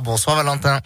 Bonsoir Valentin.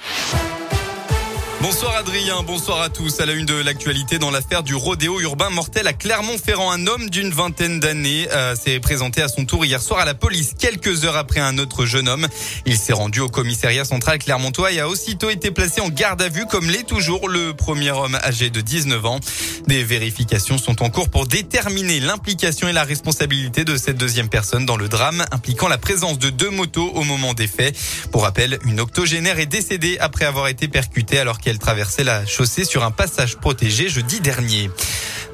Bonsoir Adrien, bonsoir à tous. À la une de l'actualité dans l'affaire du rodéo urbain mortel à Clermont-Ferrand, un homme d'une vingtaine d'années euh, s'est présenté à son tour hier soir à la police quelques heures après un autre jeune homme. Il s'est rendu au commissariat central clermontois et a aussitôt été placé en garde à vue comme l'est toujours le premier homme âgé de 19 ans. Des vérifications sont en cours pour déterminer l'implication et la responsabilité de cette deuxième personne dans le drame impliquant la présence de deux motos au moment des faits. Pour rappel, une octogénaire est décédée après avoir été percutée alors qu'elle traversait la chaussée sur un passage protégé jeudi dernier.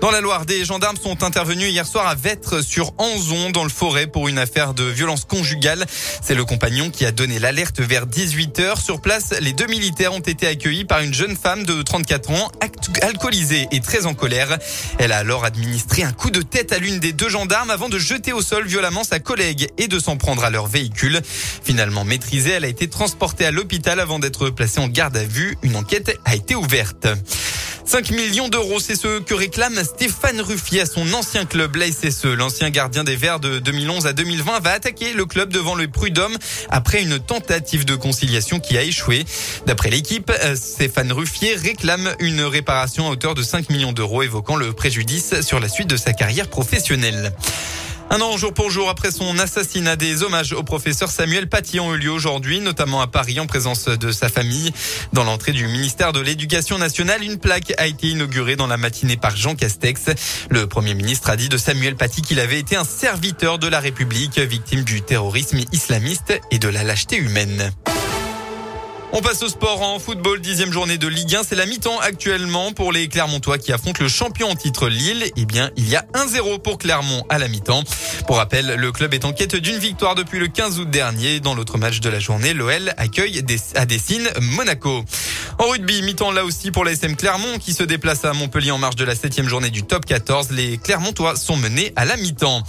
Dans la Loire, des gendarmes sont intervenus hier soir à Vêtre sur Anzon dans le forêt pour une affaire de violence conjugale. C'est le compagnon qui a donné l'alerte vers 18h. Sur place, les deux militaires ont été accueillis par une jeune femme de 34 ans, alcoolisée et très en colère. Elle a alors administré un coup de tête à l'une des deux gendarmes avant de jeter au sol violemment sa collègue et de s'en prendre à leur véhicule. Finalement maîtrisée, elle a été transportée à l'hôpital avant d'être placée en garde à vue. Une enquête a été ouverte. 5 millions d'euros, c'est ce que réclame Stéphane Ruffier à son ancien club, la SSE. L'ancien gardien des Verts de 2011 à 2020 va attaquer le club devant le Prud'homme après une tentative de conciliation qui a échoué. D'après l'équipe, euh, Stéphane Ruffier réclame une réparation à hauteur de 5 millions d'euros, évoquant le préjudice sur la suite de sa carrière professionnelle. Un an jour pour jour après son assassinat, des hommages au professeur Samuel Paty ont eu lieu aujourd'hui, notamment à Paris en présence de sa famille. Dans l'entrée du ministère de l'Éducation nationale, une plaque a été inaugurée dans la matinée par Jean Castex. Le Premier ministre a dit de Samuel Paty qu'il avait été un serviteur de la République, victime du terrorisme islamiste et de la lâcheté humaine. On passe au sport en football, dixième journée de Ligue 1. C'est la mi-temps actuellement pour les Clermontois qui affrontent le champion en titre Lille. Eh bien, il y a 1-0 pour Clermont à la mi-temps. Pour rappel, le club est en quête d'une victoire depuis le 15 août dernier. Dans l'autre match de la journée, l'OL accueille à Dessine Monaco. En rugby, mi-temps là aussi pour la SM Clermont qui se déplace à Montpellier en marge de la septième journée du top 14. Les Clermontois sont menés à la mi-temps.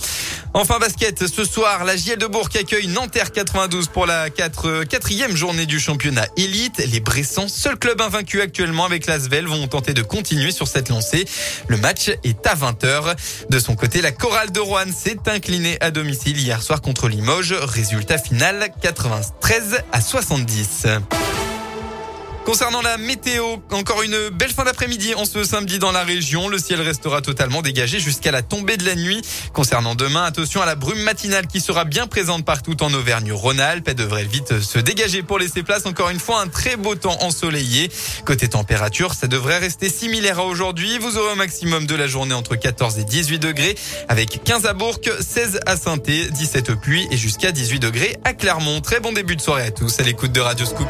Enfin basket, ce soir, la JL de Bourg accueille Nanterre 92 pour la 4, quatrième journée du championnat élite. Les Bressans, seul club invaincu actuellement avec l'Asvel, vont tenter de continuer sur cette lancée. Le match est à 20h. De son côté, la chorale de Rouen s'est inclinée à domicile hier soir contre Limoges. Résultat final 93 à 70. Concernant la météo, encore une belle fin d'après-midi en ce samedi dans la région. Le ciel restera totalement dégagé jusqu'à la tombée de la nuit. Concernant demain, attention à la brume matinale qui sera bien présente partout en Auvergne-Rhône-Alpes. Elle devrait vite se dégager pour laisser place encore une fois un très beau temps ensoleillé. Côté température, ça devrait rester similaire à aujourd'hui. Vous aurez un maximum de la journée entre 14 et 18 degrés avec 15 à Bourg, 16 à saint 17 au Puy et jusqu'à 18 degrés à Clermont. Très bon début de soirée à tous à l'écoute de Radio Scoop.